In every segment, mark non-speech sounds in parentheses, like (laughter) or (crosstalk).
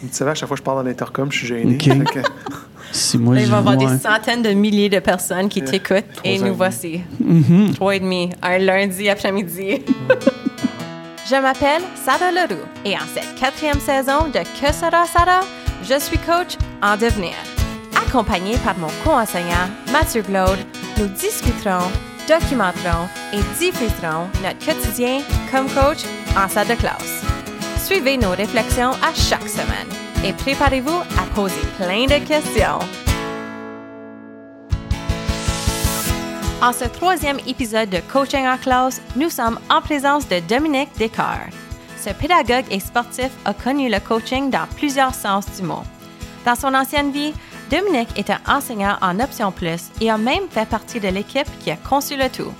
Tu savais, à chaque fois que je parle dans l'intercom, je suis gêné. OK. Fait que- (laughs) Si moi, Il je va y avoir des centaines de milliers de personnes qui Euh, t'écoutent et nous voici. Mhm. Trois et demi, un lundi après-midi. (laughs) Je m'appelle Sarah Leroux et en cette quatrième saison de Que sera Sarah, je suis coach en devenir. Accompagnée par mon co-enseignant Mathieu Glaude, nous discuterons, documenterons et diffuserons notre quotidien comme coach en salle de classe. Suivez nos réflexions à chaque semaine et préparez-vous à poser plein de questions. En ce troisième épisode de Coaching en classe, nous sommes en présence de Dominique Descartes. Ce pédagogue et sportif a connu le coaching dans plusieurs sens du mot. Dans son ancienne vie, Dominique était enseignant en Option Plus et a même fait partie de l'équipe qui a conçu le tout.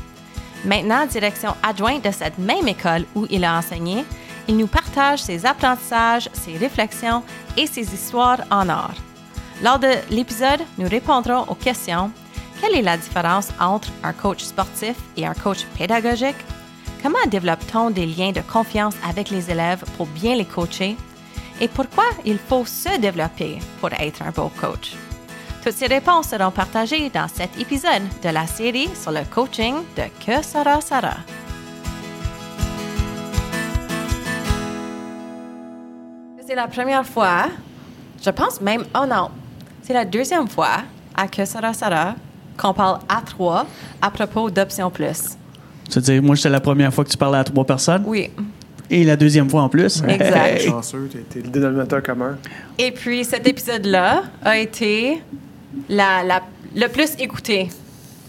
Maintenant direction adjointe de cette même école où il a enseigné, il nous partage ses apprentissages, ses réflexions et ses histoires en or. Lors de l'épisode, nous répondrons aux questions quelle est la différence entre un coach sportif et un coach pédagogique? Comment développe-t-on des liens de confiance avec les élèves pour bien les coacher? Et pourquoi il faut se développer pour être un beau coach? Toutes ces réponses seront partagées dans cet épisode de la série sur le coaching de Que sera Sarah. C'est la première fois, je pense même, oh non, c'est la deuxième fois à Que sera Sarah qu'on parle à trois à propos d'Option Plus. C'est-à-dire, moi, c'était la première fois que tu parlais à trois personnes? Oui. Et la deuxième fois en plus? Exact. Hey. Chanceux, t'es le dénominateur commun. Et puis cet épisode-là a été la, la- le plus écouté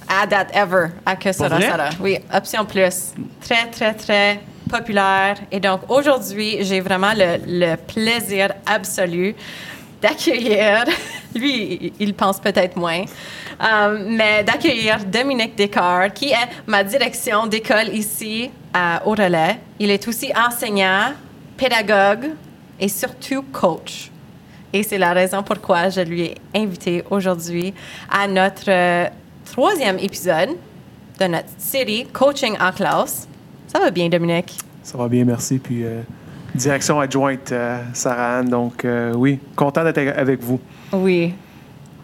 à date ever à Que sera vrai? Sarah. Oui, Option Plus. Très, très, très populaire. Et donc aujourd'hui, j'ai vraiment le, plaisir absolu d'accueillir, (laughs) lui, il pense peut-être moins, euh, mais d'accueillir Dominique Descartes, qui est ma direction d'école ici à Au Relais. Il est aussi enseignant, pédagogue et surtout coach. Et c'est la raison pourquoi je lui ai invité aujourd'hui à notre euh, troisième épisode de notre série Coaching en classe. Ça va bien, Dominique? Ça va bien, merci. Puis, euh, direction adjointe, euh, Sarah Anne. Donc, euh, oui, content d'être avec vous. Oui.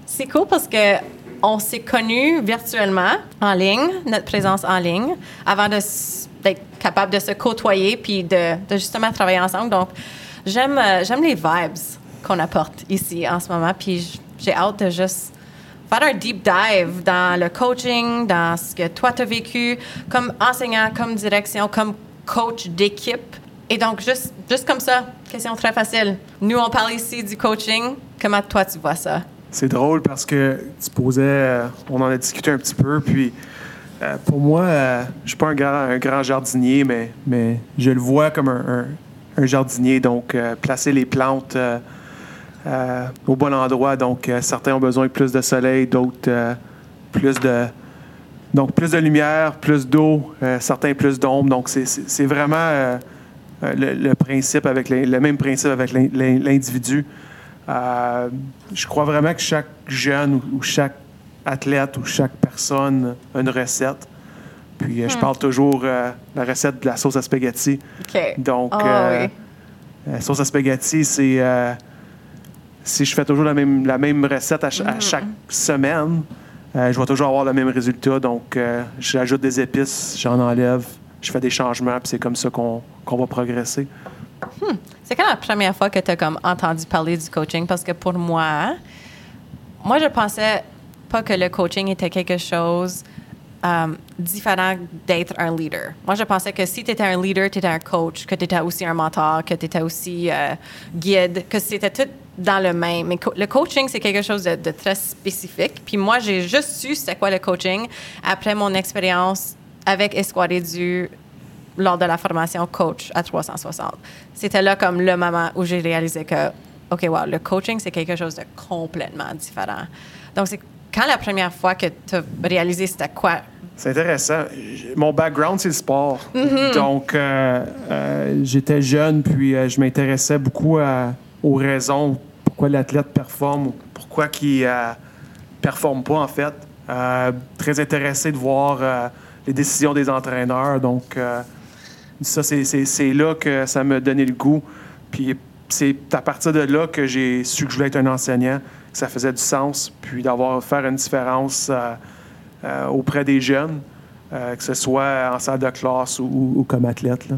C'est cool parce que on s'est connus virtuellement, en ligne, notre présence en ligne, avant d'être capable de se côtoyer puis de, de justement travailler ensemble. Donc, j'aime euh, j'aime les vibes qu'on apporte ici en ce moment. Puis j'ai hâte de juste faire un deep dive dans le coaching, dans ce que toi, tu as vécu comme enseignant, comme direction, comme coach d'équipe. Et donc, juste, juste comme ça, question très facile. Nous, on parle ici du coaching. Comment toi, tu vois ça? C'est drôle parce que tu posais, euh, on en a discuté un petit peu, puis euh, pour moi, euh, je suis pas un grand, un grand jardinier, mais, je le vois comme un, un- jardinier, donc placer les plantes au bon endroit. Donc, certains ont besoin de plus de soleil, d'autres plus de... Donc, plus de lumière, plus d'eau, euh, certains plus d'ombre. Donc, c'est- vraiment euh, euh, le, le principe avec le même principe avec l'in- l'in- l'individu. Euh, je crois vraiment que chaque jeune ou, ou chaque athlète ou chaque personne a une recette. Puis je parle toujours euh, la recette de la sauce à spaghetti. Donc, Ah, oui. la sauce à spaghetti, c'est si je fais toujours la même, la même recette à, ch- Mm. à chaque semaine, euh, je vais toujours avoir le même résultat. Donc, euh, j'ajoute des épices, j'en enlève, je fais des changements, puis c'est comme ça qu'on qu'on va progresser. C'est quand la première fois que tu as comme entendu parler du coaching? Parce que pour moi, moi, je pensais pas que le coaching était quelque chose euh, différent d'être un leader. Moi, je pensais que si tu étais un leader, tu étais un coach, que tu étais aussi un mentor, que tu étais aussi guide, que c'était tout dans le même. Mais co- le coaching, c'est quelque chose de, de très spécifique. Puis moi, j'ai juste su c'était quoi le coaching après mon expérience avec Espoir du lors de la formation coach à 360. C'était là comme le moment où j'ai réalisé que, OK, wow, le coaching, c'est quelque chose de complètement différent. Donc, c'est quand la première fois que tu as réalisé c'était quoi? C'est intéressant. Mon background, c'est le sport. Donc, euh, euh, j'étais jeune, puis euh, je m'intéressais beaucoup à- aux raisons pourquoi l'athlète performe ou pourquoi il ne performe pas, en fait. Euh, très intéressé de voir euh, les décisions des entraîneurs. Donc, euh, ça, c'est- là que ça m'a donné le goût. Puis, c'est à partir de là que j'ai su que je voulais être un enseignant, que ça faisait du sens, puis d'avoir faire une différence euh, euh, auprès des jeunes, euh, que ce soit en salle de classe ou, ou comme athlète. Là.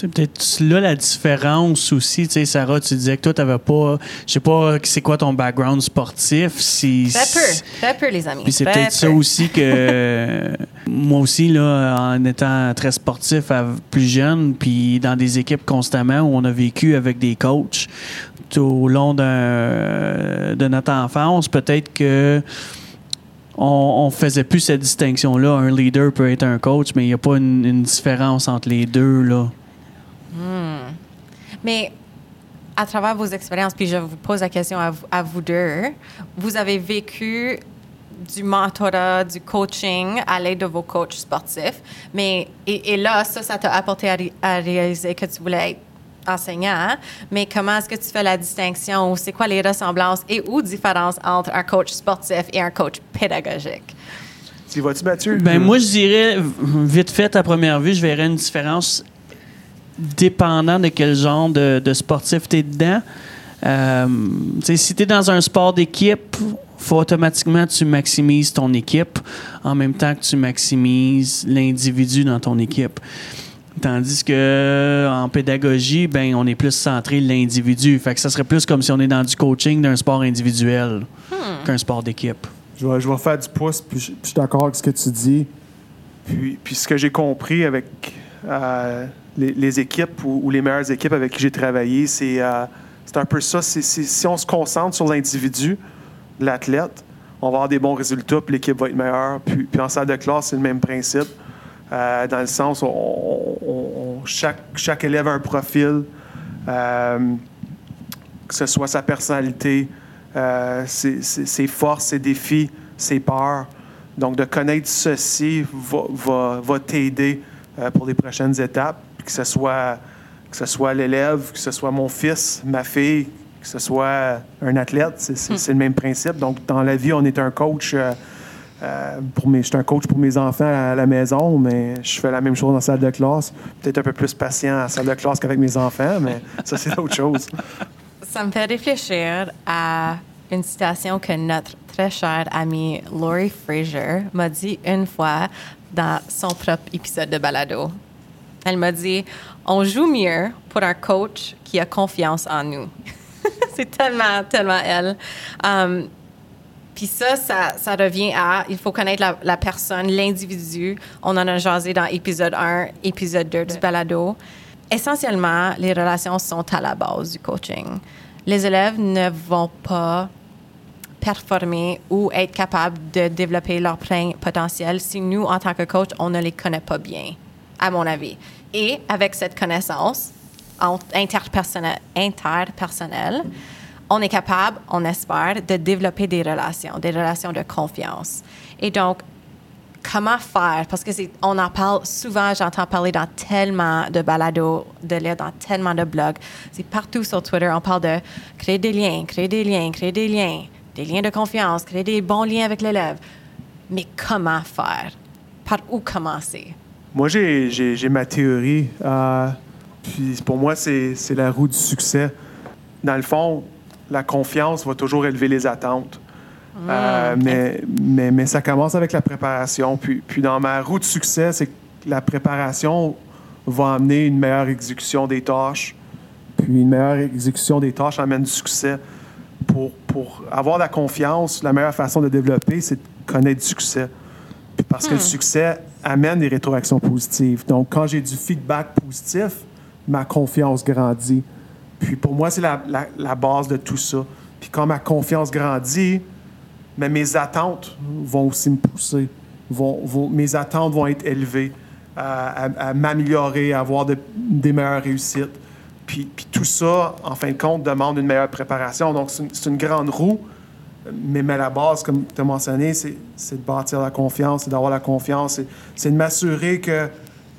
C'est peut-être là la différence aussi. Tu sais, Sarah, tu disais que toi, tu n'avais pas. Je sais pas c'est quoi ton background sportif. Si, Très peu, très peu, les amis. Puis c'est peut-être ça aussi que (laughs) moi aussi, là, en étant très sportif à- plus jeune, puis dans des équipes constamment où on a vécu avec des coachs tout au long de notre enfance, peut-être que on, on faisait plus cette distinction-là. Un leader peut être un coach, mais il n'y a pas une, une différence entre les deux. Là. Mais à travers vos expériences, puis je vous pose la question à vous, à vous deux, vous avez vécu du mentorat, du coaching à l'aide de vos coachs sportifs. Mais, et, et là, ça, ça t'a apporté à, ré- à réaliser que tu voulais être enseignant. hein? Mais comment est-ce que tu fais la distinction? C'est quoi les ressemblances et ou différences entre un coach sportif et un coach pédagogique? Tu y vas-tu, Mathieu? Ben, moi, je dirais, vite fait, à première vue, je verrais une différence dépendant de quel genre de, de sportif tu es dedans. Euh, si tu es dans un sport d'équipe, faut automatiquement que tu maximises ton équipe en même temps que tu maximises l'individu dans ton équipe. Tandis que en pédagogie, ben on est plus centré l'individu. Fait que ça serait plus comme si on est dans du coaching d'un sport individuel qu'un sport d'équipe. Je vais, je vais faire du pouce, puis je, puis je suis d'accord avec ce que tu dis. Puis, puis ce que j'ai compris avec euh, les, équipes ou, les meilleures équipes avec qui j'ai travaillé, c'est euh, un peu ça. Si on se concentre sur l'individu, l'athlète, on va avoir des bons résultats, puis l'équipe va être meilleure. Puis, puis en salle de classe, c'est le même principe. Euh, dans le sens où on- chaque, chaque élève a un profil, euh, que ce soit sa personnalité, ses, ses- forces, ses défis, ses peurs. Donc, de connaître ceci va, va- va t'aider pour les prochaines étapes, que ce soit que ce soit l'élève, que ce soit mon fils, ma fille, que ce soit un athlète, c'est c'est le même principe. Donc, dans la vie, on est un coach. euh, euh, pour mes, je suis un coach pour mes enfants à la maison, mais je fais la même chose en salle de classe. Peut-être un peu plus patient en salle de classe qu'avec mes enfants, mais ça, c'est autre chose. (laughs) Ça me fait réfléchir à une citation que notre très chère amie Laurie Fraser m'a dit une fois dans son propre épisode de Balado. Elle m'a dit On joue mieux pour un coach qui a confiance en nous. (laughs) C'est tellement, tellement elle. Um, puis ça, ça, ça revient à, il faut connaître la, la personne, l'individu. On en a jasé dans épisode 1, épisode 2 du balado. Essentiellement, les relations sont à la base du coaching. Les élèves ne vont pas performer ou être capables de développer leur plein potentiel si nous, en tant que coach, on ne les connaît pas bien, à mon avis. Et avec cette connaissance interpersonnelle, on est capable, on espère, de développer des relations, des relations de confiance. Et donc, comment faire? Parce que on en parle souvent, j'entends parler dans tellement de balados, de lire dans tellement de blogs. C'est partout sur Twitter, on parle de créer des liens, créer des liens, créer des liens, des liens de confiance, créer des bons liens avec l'élève. Mais comment faire? Par où commencer? Moi, j'ai- ma théorie. euh, puis pour moi, c'est la roue du succès. Dans le fond, la confiance va toujours élever les attentes. Euh, mais, mais, mais ça commence avec la préparation. Puis, puis dans ma roue de succès, c'est que la préparation va amener une meilleure exécution des tâches. Puis une meilleure exécution des tâches amène du succès. Pour, pour avoir la confiance, la meilleure façon de développer, c'est de connaître du succès. Puis parce que le succès amène des rétroactions positives. Donc, quand j'ai du feedback positif, ma confiance grandit. Puis pour moi, c'est la, la- base de tout ça. Puis quand ma confiance grandit, mes attentes vont aussi me pousser. Vont, mes attentes vont être élevées, à, m'améliorer, à avoir de- des meilleures réussites. Puis, puis tout ça, en fin de compte, demande une meilleure préparation. Donc, c'est une grande roue. Mais, mais la base, comme tu as mentionné, c'est de bâtir la confiance, c'est d'avoir la confiance, c'est- de m'assurer que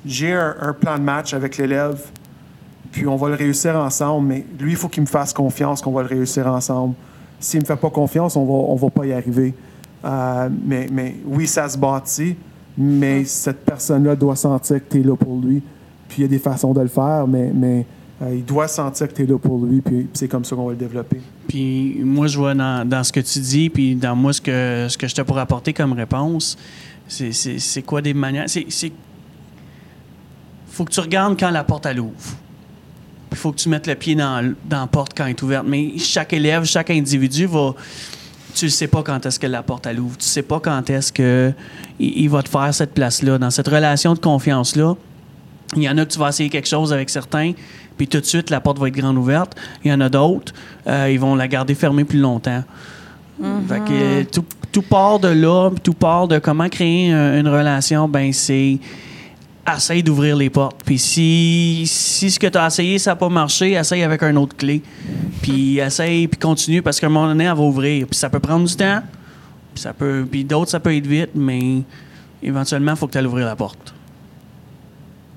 j'ai un, un plan de match avec l'élève, puis on va le réussir ensemble, mais lui, il faut qu'il me fasse confiance qu'on va le réussir ensemble. S'il ne me fait pas confiance, on va, on va pas y arriver. Euh, mais, mais oui, ça se bâtit, mais cette personne-là doit sentir que tu es là pour lui. Puis il y a des façons de le faire, mais, mais euh, il doit sentir que tu es là pour lui, puis, puis c'est comme ça qu'on va le développer. Puis moi, je vois dans, dans ce que tu dis, puis dans moi, ce que, ce que je te pourrais apporter comme réponse, c'est- quoi des manières? C'est. faut que tu regardes quand la porte elle ouvre. Il faut que tu mettes le pied dans, dans la porte quand elle est ouverte. Mais chaque élève, chaque individu va. Tu ne sais pas quand est-ce que la porte elle ouvre. Tu sais pas quand est-ce que il, il va te faire cette place-là. Dans cette relation de confiance-là, il y en a que tu vas essayer quelque chose avec certains, puis tout de suite, la porte va être grande ouverte. Il y en a d'autres, euh, ils vont la garder fermée plus longtemps. Fait que, euh, tout, tout part de là, tout part de comment créer un- une relation, ben c'est essaye d'ouvrir les portes. Puis si, si ce que tu as essayé, ça n'a pas marché, essaye avec un autre clé. Puis essaye, puis continue, parce qu'à un moment donné, elle va ouvrir. Puis ça peut prendre du temps, puis ça peut, puis d'autres, ça peut être vite, mais éventuellement, il faut que tu ailles ouvrir la porte.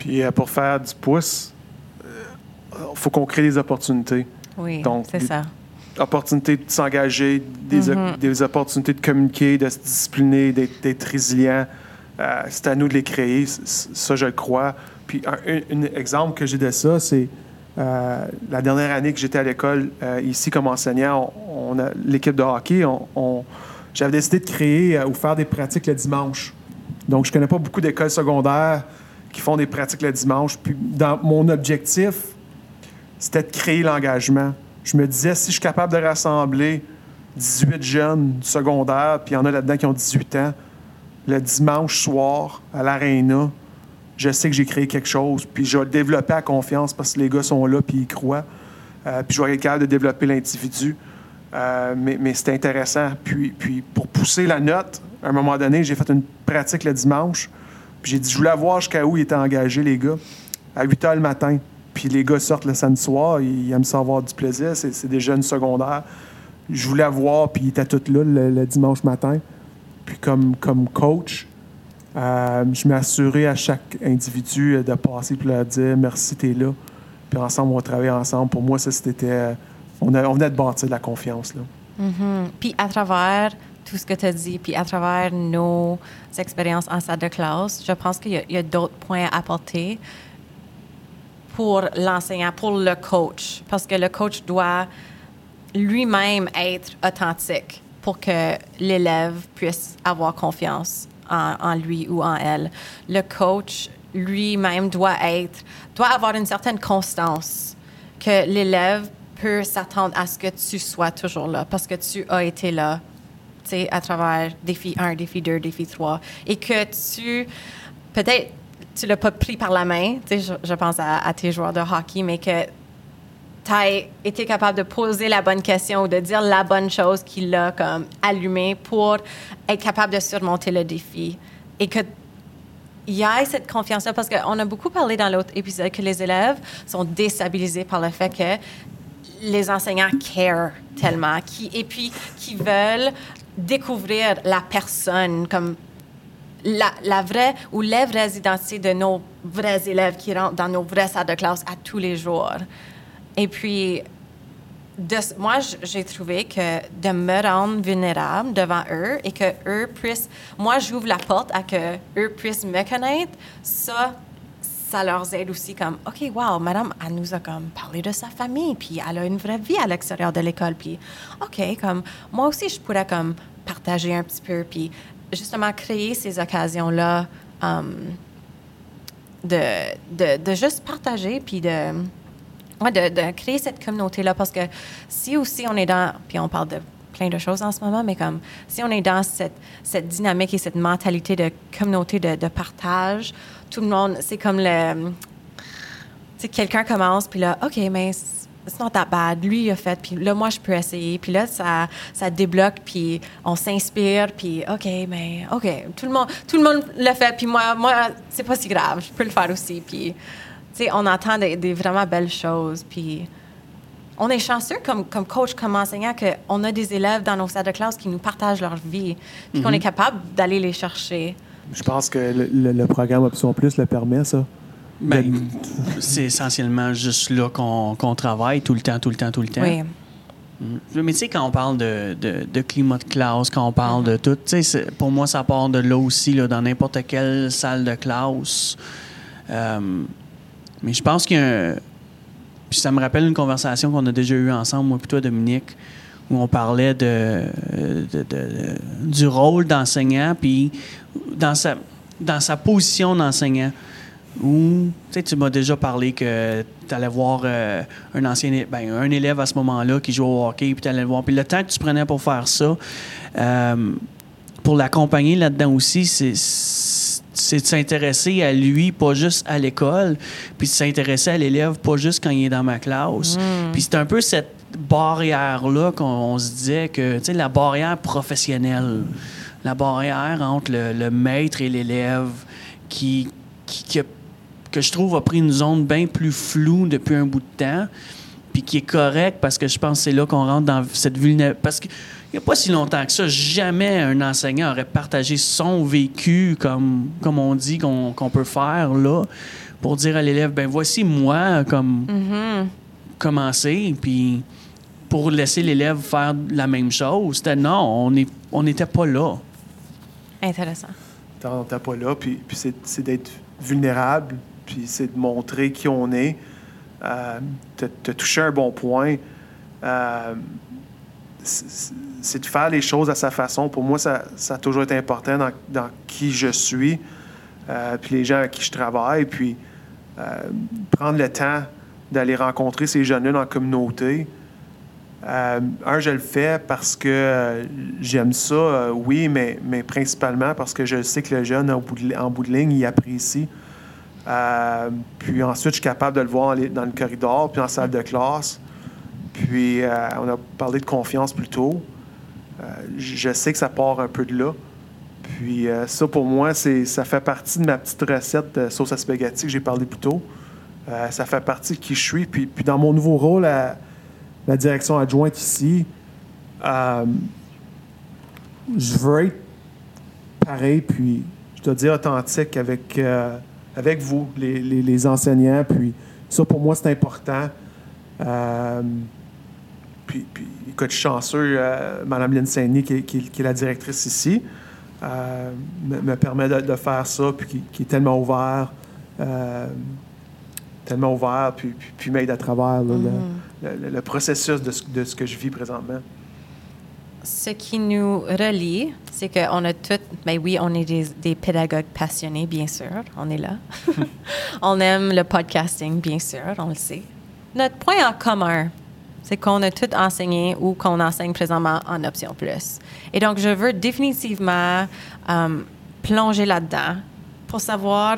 Puis euh, pour faire du pouce, il faut qu'on crée des opportunités. Oui, Donc, c'est ça. Opportunités de s'engager, des, Mhm. des opportunités de communiquer, de se discipliner, d'être résilient. Euh, c'est à nous de les créer, ça je le crois. Puis un, un- un exemple que j'ai de ça, c'est euh, la dernière année que j'étais à l'école, euh, ici comme enseignant, on, l'équipe de hockey, on, on- j'avais décidé de créer euh, ou faire des pratiques le dimanche. Donc je connais pas beaucoup d'écoles secondaires qui font des pratiques le dimanche. Puis dans mon objectif, c'était de créer l'engagement. Je me disais, si je suis capable de rassembler 18 jeunes du secondaire, puis il y en a là-dedans qui ont 18 ans, le dimanche soir à l'Arena, je sais que j'ai créé quelque chose, puis je vais développer à confiance parce que les gars sont là, puis ils croient. Euh, puis je vais être capable de développer l'individu. Euh, mais c'est intéressant. Puis, puis pour pousser la note, à un moment donné, j'ai fait une pratique le dimanche. Puis j'ai dit, je voulais voir jusqu'à où ils étaient engagés, les gars, à 8 h le matin. Puis les gars sortent le samedi soir, ils aiment ça avoir du plaisir, c'est des jeunes secondaires. Je voulais voir, puis ils étaient tous là le, dimanche matin. Puis comme, comme coach, euh, je assuré à chaque individu euh, de passer puis leur dire merci, t'es là. Puis ensemble, on va travailler ensemble. Pour moi, ça, c'était. euh, on, venait de bâtir de la confiance. Là. Mhm. Puis à travers tout ce que tu as dit, puis à travers nos expériences en salle de classe, je pense qu'il y a, d'autres points à apporter pour l'enseignant, pour le coach, parce que le coach doit lui-même être authentique pour que l'élève puisse avoir confiance en, en lui ou en elle. Le coach lui-même doit être, doit avoir une certaine constance que l'élève peut s'attendre à ce que tu sois toujours là parce que tu as été là à travers défi 1, défi 2, défi 3 et que tu peut-être tu l'as pas pris par la main, je, je pense à, à tes joueurs de hockey, mais que tu as été capable de poser la bonne question ou de dire la bonne chose qui l'a comme allumé pour être capable de surmonter le défi. Et que il y a cette confiance-là parce qu'on a beaucoup parlé dans l'autre épisode que les élèves sont déstabilisés par le fait que les enseignants care tellement qui, et puis qui veulent découvrir la personne comme la, vraie ou les vraies identités de nos vrais élèves qui rentrent dans nos vraies salles de classe à tous les jours. Et puis, moi, j'ai trouvé que de me rendre vulnérable devant eux et que eux puissent, moi, j'ouvre la porte à que eux puissent me connaître, ça, ça leur aide aussi comme, OK, wow, madame, elle nous a comme parlé de sa famille, puis elle a une vraie vie à l'extérieur de l'école, puis OK, comme, moi aussi, je pourrais comme partager un petit peu, puis justement créer ces occasions-là um, de, de, de juste partager, puis de, ouais, de, créer cette communauté-là. Parce que si aussi on est dans, puis on parle de plein de choses en ce moment, mais comme si on est dans cette, dynamique et cette mentalité de communauté, de, partage, tout le monde, c'est comme le. Tu quelqu'un commence, puis là, OK, mais it's not that bad. Lui, il a fait, puis là, moi, je peux essayer. Puis là, ça, ça débloque, puis on s'inspire, puis OK, mais OK, tout le monde, tout le monde le fait, puis moi, moi c'est pas si grave, je peux le faire aussi. Puis, tu sais, on entend des vraiment belles choses, puis on est chanceux comme, comme coach, comme enseignant, qu'on a des élèves dans nos salles de classe qui nous partagent leur vie, puis qu'on est capable d'aller les chercher. Je pense que le, le- le programme Option Plus le permet, ça. Ben, c'est essentiellement juste là qu'on qu'on travaille tout le temps, tout le temps, tout le temps. Oui. Mm. Mais tu sais, quand on parle de, de- de climat de classe, quand on parle de tout, tu sais, pour moi, ça part de là aussi, là, dans n'importe quelle salle de classe. Euh, mais je pense qu'il y a un. Ça me rappelle une conversation qu'on a déjà eue ensemble, moi et toi, Dominique, où on parlait de, du rôle d'enseignant, puis dans sa, dans sa position d'enseignant. Où, tu m'as déjà parlé que tu allais voir euh, un ancien, ben, un élève à ce moment-là qui joue au hockey, puis tu allais le voir. Puis le temps que tu prenais pour faire ça, euh, pour l'accompagner là-dedans aussi, c'est c'est de s'intéresser à lui, pas juste à l'école, puis de s'intéresser à l'élève, pas juste quand il est dans ma classe. Puis c'est un peu cette barrière-là qu'on on se disait que, tu sais, la barrière professionnelle, la barrière entre le, le maître et l'élève qui, qui, qui a- que je trouve a pris une zone bien plus floue depuis un bout de temps, puis qui est correct parce que je pense que c'est là qu'on rentre dans cette vulnérabilité. Parce qu'il n'y a pas si longtemps que ça, jamais un enseignant aurait partagé son vécu comme, comme on dit qu'on qu'on peut faire là pour dire à l'élève, ben voici moi comme commencer, puis pour laisser l'élève faire la même chose. C'était non, on n'est on n'était pas là. Intéressant. T'en- T'es pas là, puis, puis c'est, c'est d'être vulnérable, puis c'est de montrer qui on est. Euh, toucher un bon point. Euh, c'est, de faire les choses à sa façon. Pour moi, ça, ça a toujours été important dans, qui je suis, euh, puis les gens avec qui je travaille, puis euh, prendre le temps d'aller rencontrer ces jeunes-là dans la communauté. Un, je le fais parce que j'aime ça, oui, mais, mais principalement parce que je sais que le jeune, en bout de, en bout de ligne, il apprécie. Euh, puis ensuite, je suis capable de le voir dans, le corridor, puis en salle de classe. Puis euh, on a parlé de confiance plus tôt. Euh, je sais que ça part un peu de là. Puis ça, pour moi, c'est, ça fait partie de ma petite recette de sauce à que j'ai parlé plus tôt. Ça fait partie de qui je suis. Puis, puis dans mon nouveau rôle à la direction adjointe ici, je veux être pareil, puis je dois dire authentique avec, avec vous, les, les- les enseignants. Puis ça, pour moi, c'est important. Euh, puis, puis, écoute, je suis chanceux, euh, Mme Lynn Saint-Denis, qui, est- qui qui est la directrice ici, euh, me, me permet de, de faire ça, puis qui, qui est tellement ouvert, euh, tellement ouvert, puis, puis, puis m'aide à travers là, le- le, le- le processus de ce, de ce que je vis présentement. Ce qui nous relie, c'est qu'on a toutes, ben oui, on est des, des pédagogues passionnés, bien sûr, on est là. (laughs) (laughs) on aime le podcasting, bien sûr, on le sait. Notre point en commun, c'est qu'on a tout enseigné ou qu'on enseigne présentement en option plus. Et donc, je veux définitivement euh, plonger là-dedans pour savoir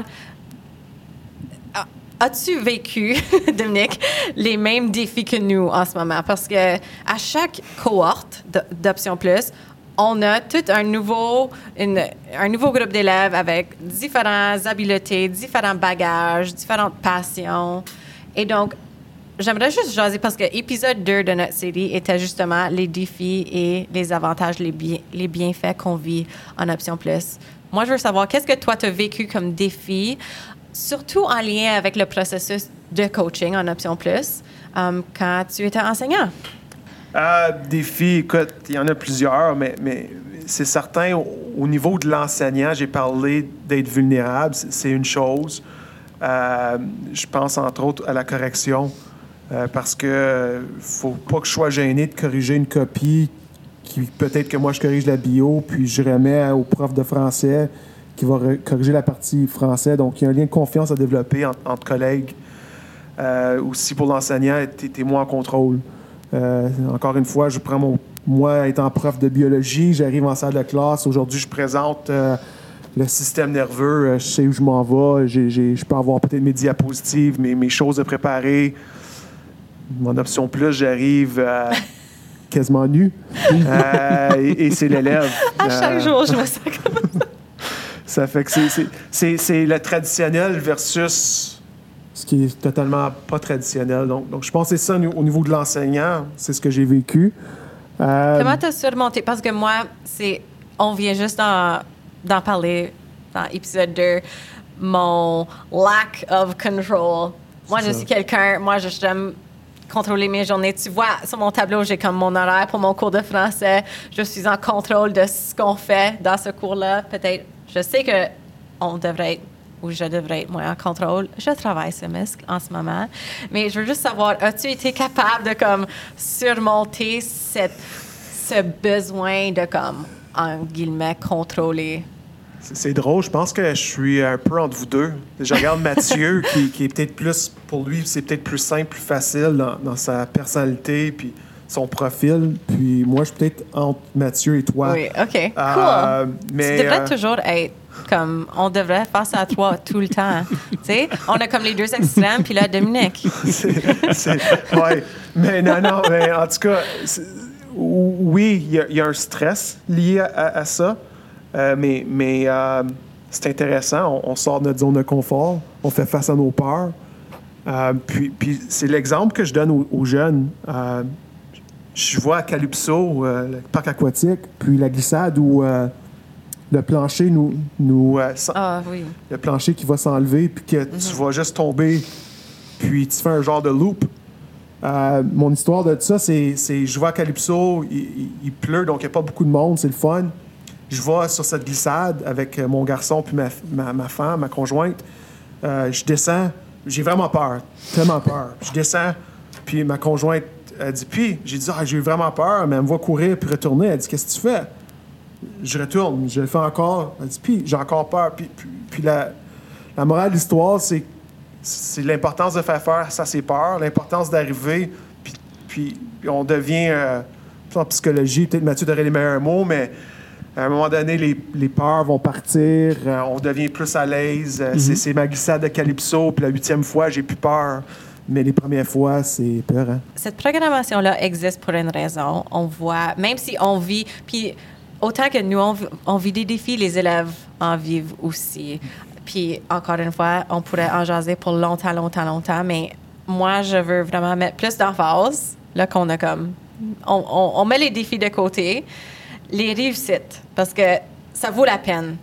Ah, As-tu vécu, (laughs) Dominique, les mêmes défis que nous en ce moment? Parce que à chaque cohorte d'Option Plus, on a tout un nouveau, un nouveau groupe d'élèves avec différentes habiletés, différents bagages, différentes passions. Et donc, j'aimerais juste jaser parce que épisode 2 de notre série était justement les défis et les avantages, les, les bienfaits qu'on vit en Option Plus. Moi, je veux savoir, qu'est-ce que toi, tu as vécu comme défi, surtout en lien avec le processus de coaching en Option Plus, euh, quand tu étais enseignant? Ah, défis, écoute, il y en a plusieurs, mais, c'est certain, au, au niveau de l'enseignant, j'ai parlé d'être vulnérable, c'est une chose. Euh, je pense entre autres à la correction, euh, parce que faut pas que je sois gêné de corriger une copie qui peut-être que moi je corrige la bio, puis je remets au prof de français qui va corriger la partie français. Donc il y a un lien de confiance à développer entre, collègues. Euh, aussi pour l'enseignant, t'es moins en contrôle. Euh, encore une fois, je prends mon. Moi, étant prof de biologie, j'arrive en salle de classe. Aujourd'hui, je présente euh, le système nerveux. Euh, je sais où je m'en vais. J'ai- j'ai- je peux avoir peut-être mes diapositives, mes, mes choses à préparer. Mon option plus, j'arrive euh, (laughs) quasiment nu. Et et c'est l'élève. À chaque jour, je me sens comme (laughs) ça fait que c'est- c'est- c'est c'est le traditionnel versus ce qui est totalement pas traditionnel. Donc, donc je pense que c'est ça au au niveau de l'enseignant, c'est ce que j'ai vécu. Euh, Comment t'as surmonté? Parce que moi, c'est. On vient juste d'en d'en parler dans épisode 2. Mon lack of control. Moi, je ça. suis quelqu'un. Moi, je- j'aime contrôler mes journées. Tu vois, sur mon tableau, j'ai comme mon horaire pour mon cours de français. Je suis en contrôle de ce qu'on fait dans ce cours-là. Peut-être, je sais que on devrait être où je devrais être moins en contrôle. Je travaille ce muscle en ce moment. Mais je veux juste savoir, as-tu été capable de comme surmonter cette, ce besoin de comme, en guillemets, contrôler? C'est c'est drôle, je pense que je suis un peu entre vous deux. Je regarde Mathieu, (laughs) qui, qui est peut-être plus, pour lui, c'est peut-être plus simple, plus facile dans, dans sa personnalité, puis son profil. Puis moi, je suis peut-être entre Mathieu et toi. Oui, OK, cool. Euh, mais, tu devrais euh, toujours être comme, on devrait faire ça à toi (laughs) tout le temps. tu sais, on a comme les deux extrêmes, puis là, Dominique. (laughs) Ouais. Mais non, non, mais en tout cas, oui, il y, a- il y a un stress lié à, à- à ça, Euh, mais, mais c'est intéressant. On, on sort de notre zone de confort, on fait face à nos peurs. Puis puis c'est l'exemple que je donne aux, aux jeunes. Je vois à Calypso, euh, le parc aquatique, puis la glissade où euh, le plancher nous. nous euh, Ah oui. le plancher qui va s'enlever, puis que tu vas juste tomber, puis tu fais un genre de loop. Mon histoire de ça, c'est, je vais à Calypso, il, il- il pleut, donc il n'y a pas beaucoup de monde, c'est le fun. Je vais sur cette glissade avec mon garçon puis ma, ma, ma femme, ma conjointe. Je descends, j'ai vraiment peur, tellement peur. Je descends, puis ma conjointe a dit, puis j'ai dit, ah, j'ai eu vraiment peur, mais elle me voit courir puis retourner. Elle dit, qu'est-ce que tu fais? je retourne, je le fais encore. Elle dit, puis j'ai encore peur. Puis, puis, puis la, la morale de l'histoire, c'est, c'est l'importance de faire face à ses peurs, l'importance d'arriver, puis, puis, puis on devient, euh, en psychologie, peut-être Mathieu aurait les meilleurs mots, mais à un moment donné, les, les peurs vont partir, euh, on devient plus à l'aise. Euh, c'est, c'est ma glissade de Calypso, puis la huitième fois, j'ai plus peur. Mais les premières fois, c'est peur. Hein? Cette programmation-là existe pour une raison. On voit, même si on vit, puis autant que nous, on, vi- on vit des défis, les élèves en vivent aussi. Puis encore une fois, on pourrait en jaser pour longtemps, longtemps, longtemps, mais moi, je veux vraiment mettre plus d'emphase, là qu'on a comme, on met les défis de côté, les réussites, parce que ça vaut la peine.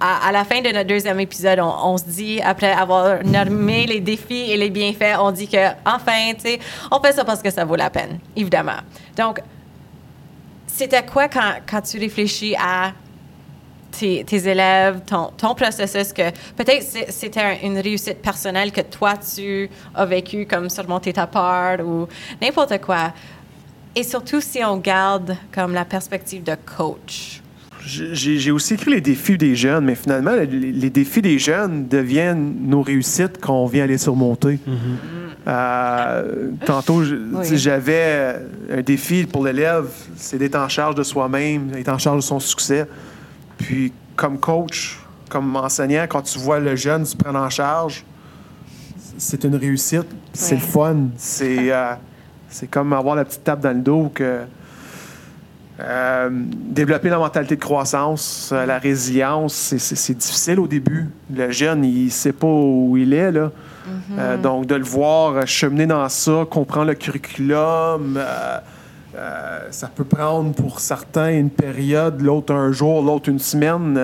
À, la fin de notre deuxième épisode, on, se dit, après avoir nommé les défis et les bienfaits, on dit que, enfin, tu sais, on fait ça parce que ça vaut la peine, évidemment. Donc, c'était quoi quand, tu réfléchis à tes, élèves, ton, ton processus, que peut-être c'était un- une réussite personnelle que toi, tu as vécu, comme surmonter ta peur ou n'importe quoi. Et surtout si on garde comme la perspective de coach. J'ai aussi écrit les défis des jeunes, mais finalement, les, les défis des jeunes deviennent nos réussites qu'on vient les surmonter. Euh, tantôt, Oui. j'avais un défi pour l'élève, c'est d'être en charge de soi-même, d'être en charge de son succès. Puis, comme coach, comme enseignant, quand tu vois le jeune se prendre en charge, c'est une réussite, c'est le fun. C'est euh, c'est comme avoir la petite tape dans le dos que. Euh, développer la mentalité de croissance, euh, la résilience, c'est- difficile au début. Le jeune, il ne sait pas où il est. Là. Euh, donc, de le voir cheminer dans ça, comprendre le curriculum, ça peut prendre pour certains une période, l'autre un jour, l'autre une semaine.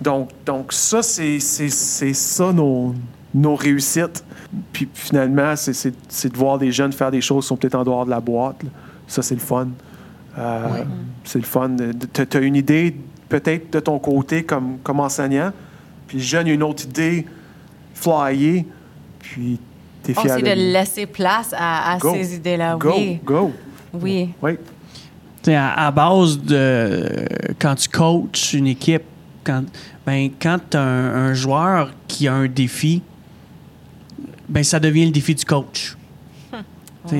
donc, donc, ça, c'est ça nos, nos réussites. Puis finalement, c'est- de voir des jeunes faire des choses qui sont peut-être en dehors de la boîte. là. Ça, c'est le fun. Euh, C'est le fun. Tu as une idée peut-être de ton côté comme, comme enseignant, puis le jeune a une autre idée flyée, puis tu es On fier sait de laisser place à, à Go. ces idées-là. Go, Oui. go. Oui. Oui. À base de quand tu coaches une équipe, quand, ben, quand tu as un, un joueur qui a un défi, ben, ça devient le défi du coach.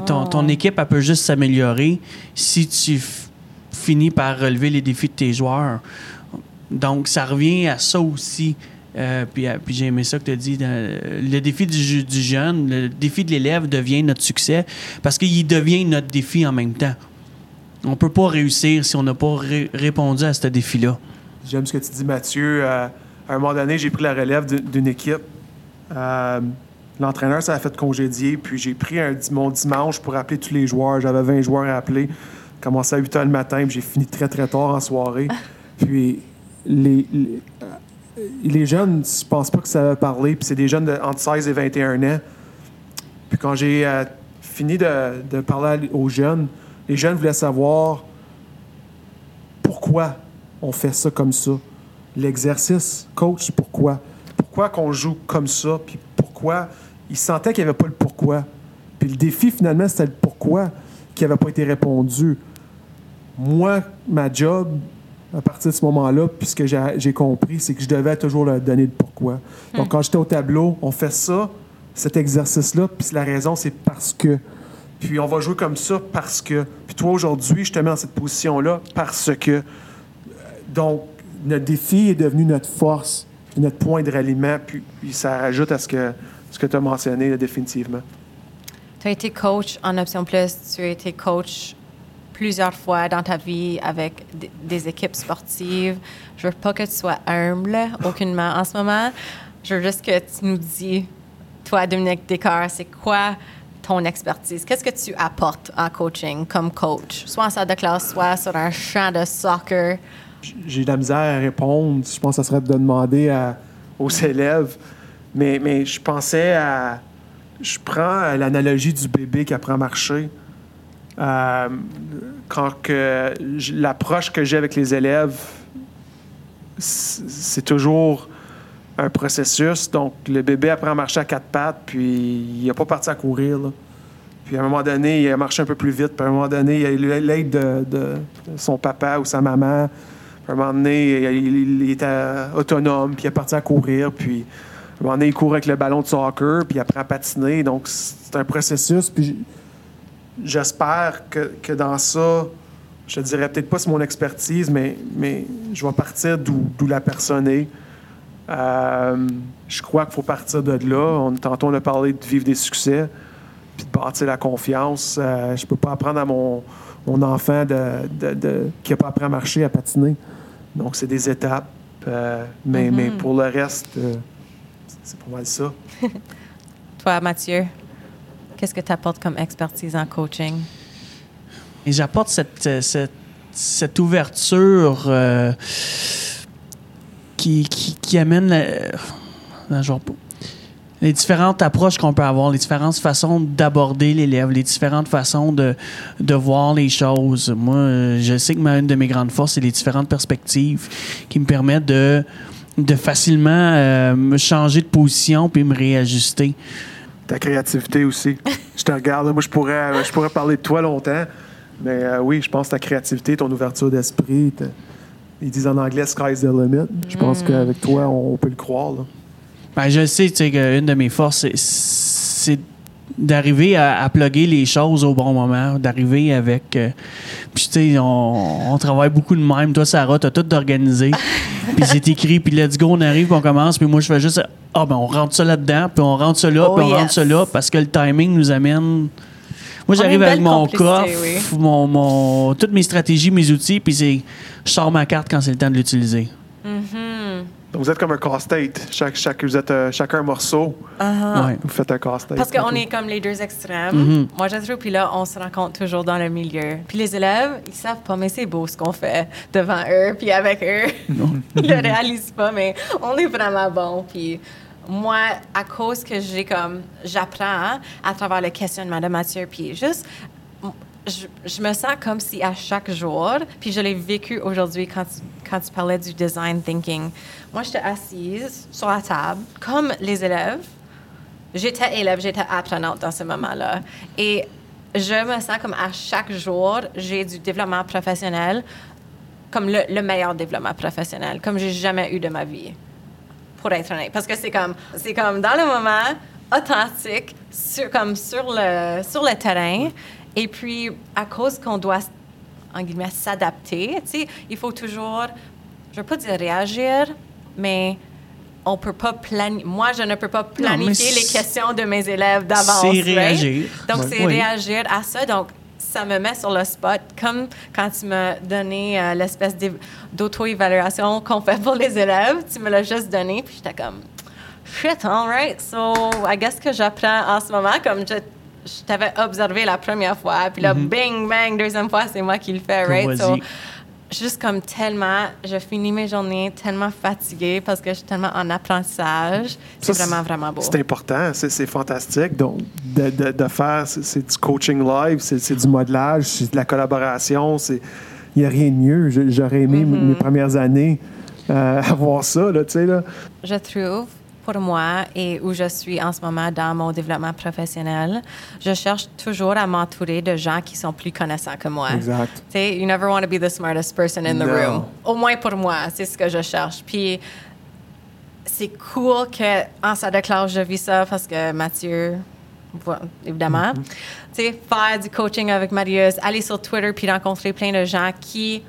Ton, ton équipe, elle peut juste s'améliorer si tu finis par relever les défis de tes joueurs. Donc, ça revient à ça aussi. Euh, puis euh, puis j'ai aimé ça que tu as dit. le défi du, du jeune, le défi de l'élève devient notre succès parce qu'il devient notre défi en même temps. On peut pas réussir si on n'a pas ré- répondu à ce défi-là. J'aime ce que tu dis, Mathieu. Euh, à un moment donné, j'ai pris la relève d'une équipe. L'entraîneur, ça a fait congédier, puis j'ai pris un, mon dimanche pour appeler tous les joueurs. J'avais 20 joueurs à appeler. Commencé à 8 h le matin, puis j'ai fini très, très tard en soirée. (laughs) Puis les, les, les jeunes, je pense pas que ça va parler, puis c'est des jeunes de, entre 16 et 21 ans. Puis quand j'ai euh, fini de, de parler aux jeunes, les jeunes voulaient savoir pourquoi on fait ça comme ça. L'exercice, coach, pourquoi? Pourquoi? Pourquoi qu'on joue comme ça, puis pourquoi. Il sentait qu'il n'y avait pas le pourquoi. Puis le défi, finalement, c'était le pourquoi qui n'avait pas été répondu. Moi, ma job, à partir de ce moment-là, puis ce que j'ai compris, c'est que je devais toujours leur donner le pourquoi. Donc, quand j'étais au tableau, on fait ça, cet exercice-là, puis la raison, c'est parce que. Puis on va jouer comme ça parce que. Puis toi, aujourd'hui, je te mets dans cette position-là parce que. Donc, notre défi est devenu notre force, notre point de ralliement, puis, puis ça ajoute à ce que, ce que tu as mentionné là, définitivement? Tu as été coach en Option Plus, tu as été coach plusieurs fois dans ta vie avec des équipes sportives. Je veux pas que tu sois humble aucunement en ce moment. Je veux juste que tu nous dis, toi, Dominique Descartes, c'est quoi ton expertise? Qu'est-ce que tu apportes en coaching comme coach? Soit en salle de classe, soit sur un champ de soccer. J'ai de la misère à répondre. Je pense que ça serait de demander à- aux élèves. Mais, je pensais à. Je prends l'analogie du bébé qui apprend à marcher. Euh, quand que l'approche que j'ai avec les élèves, c'est toujours un processus. Donc, le bébé apprend à marcher à quatre pattes, puis il n'est pas parti à courir. Puis à un moment donné, il a marché un peu plus vite. Puis à un moment donné, il a eu l'aide de, son papa ou sa maman. Puis à un moment donné, il, il était autonome, puis il est parti à courir. Puis moment donné, il court avec le ballon de soccer, puis il apprend à patiner. Donc c'est un processus. Puis j'espère que, que dans ça, je te dirais peut-être pas c'est mon expertise, mais, mais je vais partir d'où d'où la personne est. Euh, je crois qu'il faut partir de là. On, tantôt, on a parlé de vivre des succès, puis de bâtir la confiance. Euh, je peux pas apprendre à mon, mon enfant de, de- de- qui n'a pas appris à marcher, à patiner. Donc, c'est des étapes. Euh, mais, mais pour le reste, euh, c'est pas mal ça. (laughs) Toi, Mathieu, qu'est-ce que tu apportes comme expertise en coaching? Et j'apporte cette, euh, cette, cette ouverture euh, qui, qui, qui amène la- les différentes approches qu'on peut avoir, les différentes façons d'aborder l'élève, les différentes façons de, de voir les choses. Moi, je sais que ma, une de mes grandes forces, c'est les différentes perspectives qui me permettent de, de facilement euh, me changer de position puis me réajuster. Ta créativité aussi. (laughs) je te regarde. Moi, je pourrais, je pourrais parler de toi longtemps. Mais euh, oui, je pense que ta créativité, ton ouverture d'esprit, ils disent en anglais sky's the limit. Je pense qu'avec toi, on peut le croire. là. Ben, je sais, tu sais, qu'une de mes forces, c'est- d'arriver à, à plugger les choses au bon moment, d'arriver avec... euh, sais, on, on travaille beaucoup de même. Toi, Sarah, t'as tout organisé. (laughs) puis c'est écrit, puis let's go, on arrive, puis on commence. Puis moi, je fais juste... Ah, ben, on rentre ça là-dedans, puis on rentre ça là, Oh, puis on yes. rentre ça là, parce que le timing nous amène... Moi, j'arrive avec mon coffre, mon, mon- toutes mes stratégies, mes outils, puis c'est... Je sors ma carte quand c'est le temps de l'utiliser. Donc, vous êtes comme un casse-tête. Chaque, chaque, vous êtes euh, chacun un morceau. Ouais. Vous faites un casse-tête. Parce qu'on est comme les deux extrêmes. Mhm. Moi, je trouve, puis là, on se rencontre toujours dans le milieu. Puis les élèves, ils savent pas, mais c'est beau ce qu'on fait devant eux, puis avec eux. (laughs) ils le réalisent pas, mais on est vraiment bon. Puis moi, à cause que j'ai comme, j'apprends à travers le questionnement de Mathieu, puis juste, je, je me sens comme si à chaque jour, puis je l'ai vécu aujourd'hui quand tu, quand tu parlais du design thinking. Moi, j'étais assise sur la table, comme les élèves. J'étais élève, j'étais apprenante dans ce moment-là. Et je me sens comme à chaque jour, j'ai du développement professionnel, comme le, le meilleur développement professionnel, comme j'ai jamais eu de ma vie, pour être honnête. Parce que c'est comme, c'est comme dans le moment, authentique, sur, comme sur le, sur le terrain. Et puis, à cause qu'on doit, en guillemets, s'adapter, il faut toujours, je ne veux pas dire réagir, mais on peut pas planifier. Moi, je ne peux pas planifier les questions de mes élèves d'avance. C'est right? réagir. Donc, c'est Oui. réagir à ça. Donc, ça me met sur le spot, comme quand tu m'as donné euh, l'espèce d'auto-évaluation qu'on fait pour les élèves. Tu me l'as juste donné, puis j'étais comme, shit, all right. So, I guess que j'apprends en ce moment, comme je, je t'avais observé la première fois, puis là, bing, bang, deuxième fois, c'est moi qui le fais, right? So, juste comme tellement, je finis mes journées tellement fatiguée parce que je suis tellement en apprentissage. C'est vraiment, vraiment beau. C'est important, c'est c'est fantastique. Donc, de, de- de faire, c'est- c'est du coaching live, c'est c'est du modelage, c'est de la collaboration. c'est- Il n'y a rien de mieux. J'aurais aimé Mm-hmm. mes premières années euh, (laughs) avoir ça, là, tu sais. Là. Je trouve pour moi et où je suis en ce moment dans mon développement professionnel, je cherche toujours à m'entourer de gens qui sont plus connaissants que moi. Exact. Tu sais, you never want to be the smartest person in the No. room. Au moins pour moi, c'est ce que je cherche. Puis c'est cool que en salle de classe, je vis ça parce que Mathieu, évidemment, Mm-hmm. tu sais, faire du coaching avec Marius, aller sur Twitter puis rencontrer plein de gens qui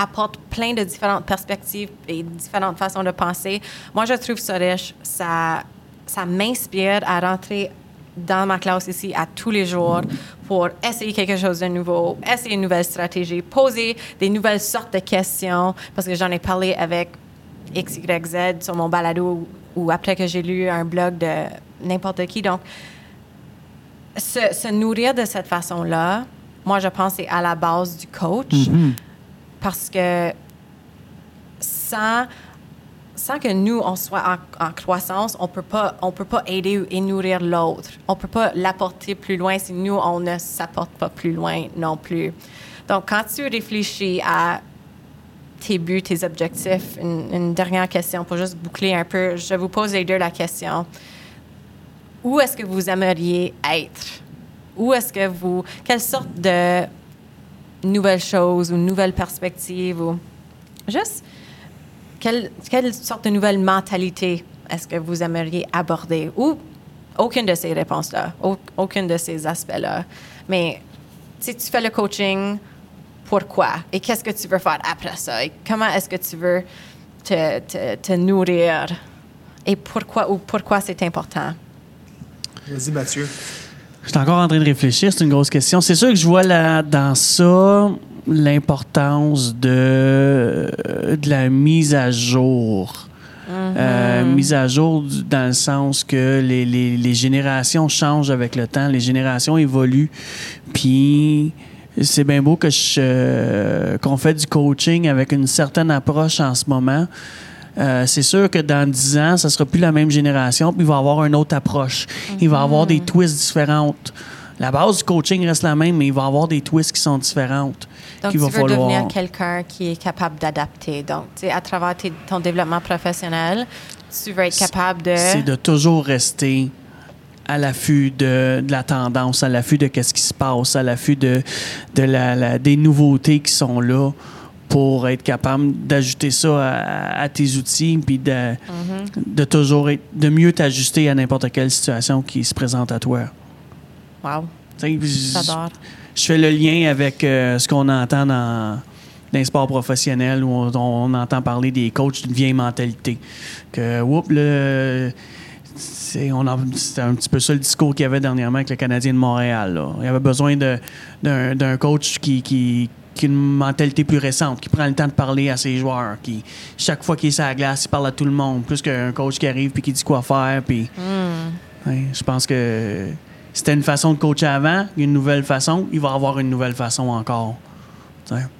apportent plein de différentes perspectives et différentes façons de penser. Moi, je trouve ça riche. Ça, ça m'inspire à rentrer dans ma classe ici à tous les jours pour essayer quelque chose de nouveau, essayer une nouvelle stratégie, poser des nouvelles sortes de questions, parce que j'en ai parlé avec X, Y, Z sur mon balado ou après que j'ai lu un blog de n'importe qui. Donc, se, nourrir de cette façon-là, moi, je pense c'est à la base du coach. Parce que sans, sans que nous, on soit en, en croissance, on on peut pas aider et nourrir l'autre. On peut pas l'apporter plus loin si nous, on ne s'apporte pas plus loin non plus. Donc, quand tu réfléchis à tes buts, tes objectifs, une, une dernière question pour juste boucler un peu, je vous pose les deux la question. Où est-ce que vous aimeriez être? Où est-ce que vous... Quelle sorte de nouvelles choses ou nouvelles perspectives ou juste quelle, quelle sorte de nouvelle mentalité est-ce que vous aimeriez aborder? Ou aucune de ces réponses-là, au- aucune de ces aspects-là. Mais si tu fais le coaching, pourquoi? Et qu'est-ce que tu veux faire après ça? Et comment est-ce que tu veux te, te, te nourrir? Et pourquoi ou pourquoi c'est important? Vas-y, Mathieu. Je suis encore en train de réfléchir, c'est une grosse question. C'est sûr que je vois là, dans ça l'importance de, de la mise à jour. Euh, mise à jour du- dans le sens que les, les- les générations changent avec le temps, les générations évoluent. Puis c'est bien beau que je, euh, qu'on fait du coaching avec une certaine approche en ce moment. Euh, c'est sûr que dans 10 ans, ça sera plus la même génération, puis il va avoir une autre approche. Il va avoir des twists différentes. La base du coaching reste la même, mais il va avoir des twists qui sont différentes. Donc, tu va veux falloir- devenir quelqu'un qui est capable d'adapter. Donc, à travers ton développement professionnel, tu veux être capable de... C'est de toujours rester à l'affût de, de la tendance, à l'affût de qu'est-ce qui se passe, à l'affût de, de la, la- des nouveautés qui sont là pour être capable d'ajouter ça à, à tes outils puis de, Mm-hmm. de toujours être, de mieux t'ajuster à n'importe quelle situation qui se présente à toi. Wow, j'adore. je fais le lien avec euh, ce qu'on entend dans, dans les sports professionnels où on, on entend parler des coachs d'une vieille mentalité. Que, whoop, le. C'est un petit peu ça le discours qu'il y avait dernièrement avec le Canadien de Montréal. là. Il y avait besoin d'un d'un coach qui, qui, qui a une mentalité plus récente, qui prend le temps de parler à ses joueurs, qui chaque fois qu'il est sur la glace, il parle à tout le monde, plus qu'un coach qui arrive puis qui dit quoi faire. Puis, Ouais, je pense que c'était une façon de coacher avant, il y a une nouvelle façon, il va y avoir une nouvelle façon encore.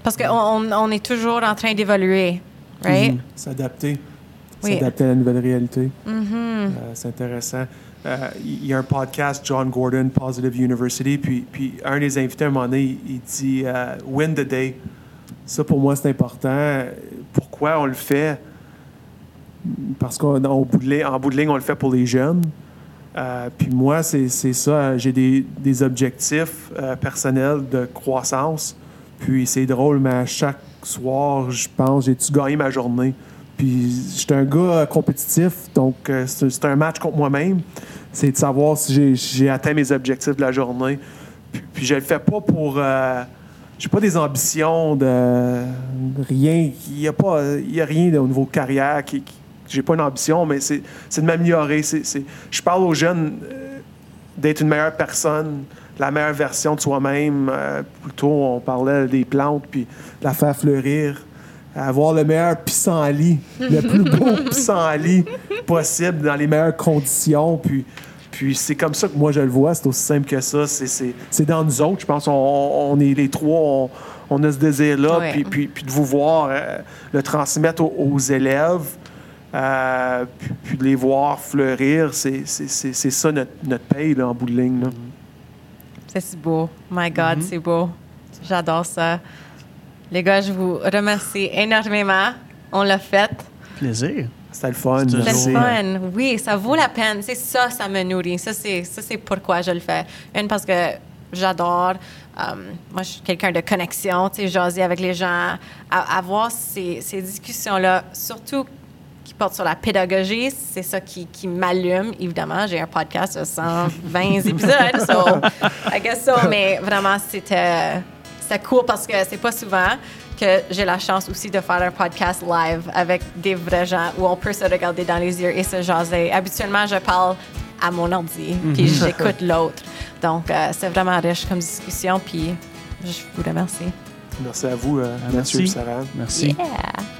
Parce qu'on on, est toujours en train d'évoluer, right? Mhm. S'adapter. Oui. S'adapter à la nouvelle réalité. Mm-hmm. Euh, c'est intéressant. Euh, Il y a un podcast, John Gordon, Positive University, puis, puis un des invités, à un moment donné, il, dit euh, Win the day. Ça, pour moi, c'est important. Pourquoi on le fait? Parce qu'en bout, de ligne- on le fait pour les jeunes. Euh, puis moi, c'est ça. J'ai des, des objectifs personnels de croissance. Puis c'est drôle, mais à chaque soir, je pense, j'ai-tu gagné ma journée? Puis j'étais un gars euh, compétitif, donc euh, c'est un match contre moi-même. C'est de savoir si j'ai- atteint mes objectifs de la journée. Puis, puis je le fais pas pour. euh, j'ai pas des ambitions de, de rien. Il n'y a, pas- y a rien au niveau carrière qui. qui- j'ai pas une ambition, mais c'est de m'améliorer. Je parle aux jeunes euh, d'être une meilleure personne, la meilleure version de soi-même. Plutôt, on parlait des plantes, puis la faire fleurir. Avoir le meilleur pissenlit, le (laughs) plus beau pissenlit possible dans les meilleures conditions. Puis, puis c'est comme ça que moi je le vois. C'est aussi simple que ça. C'est- C'est c'est dans nous autres. Je pense qu'on on est les trois, on, on a ce désir-là. Ouais. Puis, puis, puis de vous voir euh, le transmettre aux, aux élèves, euh, puis, puis de les voir fleurir, c'est c'est- c'est- c'est ça notre, notre paye là, en bout de ligne. C'est beau. My God, c'est beau. J'adore ça. Les gars, je vous remercie énormément. On l'a fait. Plaisir. C'était le fun. C'était le fun. Oui, ça vaut la peine. C'est ça, ça me nourrit. Ça, c'est, ça, c'est pourquoi je le fais. Une, parce que j'adore. euh, moi, je suis quelqu'un de connexion, tu sais, jaser avec les gens, à- avoir ces, ces discussions-là, surtout qui portent sur la pédagogie, c'est ça qui, qui m'allume. Évidemment, j'ai un podcast de 120 épisodes, so I guess so, mais vraiment, c'était, c'était cool parce que c'est pas souvent que j'ai la chance aussi de faire un podcast live avec des vrais gens où on peut se regarder dans les yeux et se jaser. Habituellement, je parle à mon ordi, puis j'écoute (laughs) l'autre. Donc, euh, c'est vraiment riche comme discussion, puis je vous remercie. Merci à vous, euh, Mathieu. Sarah. Merci. Yeah!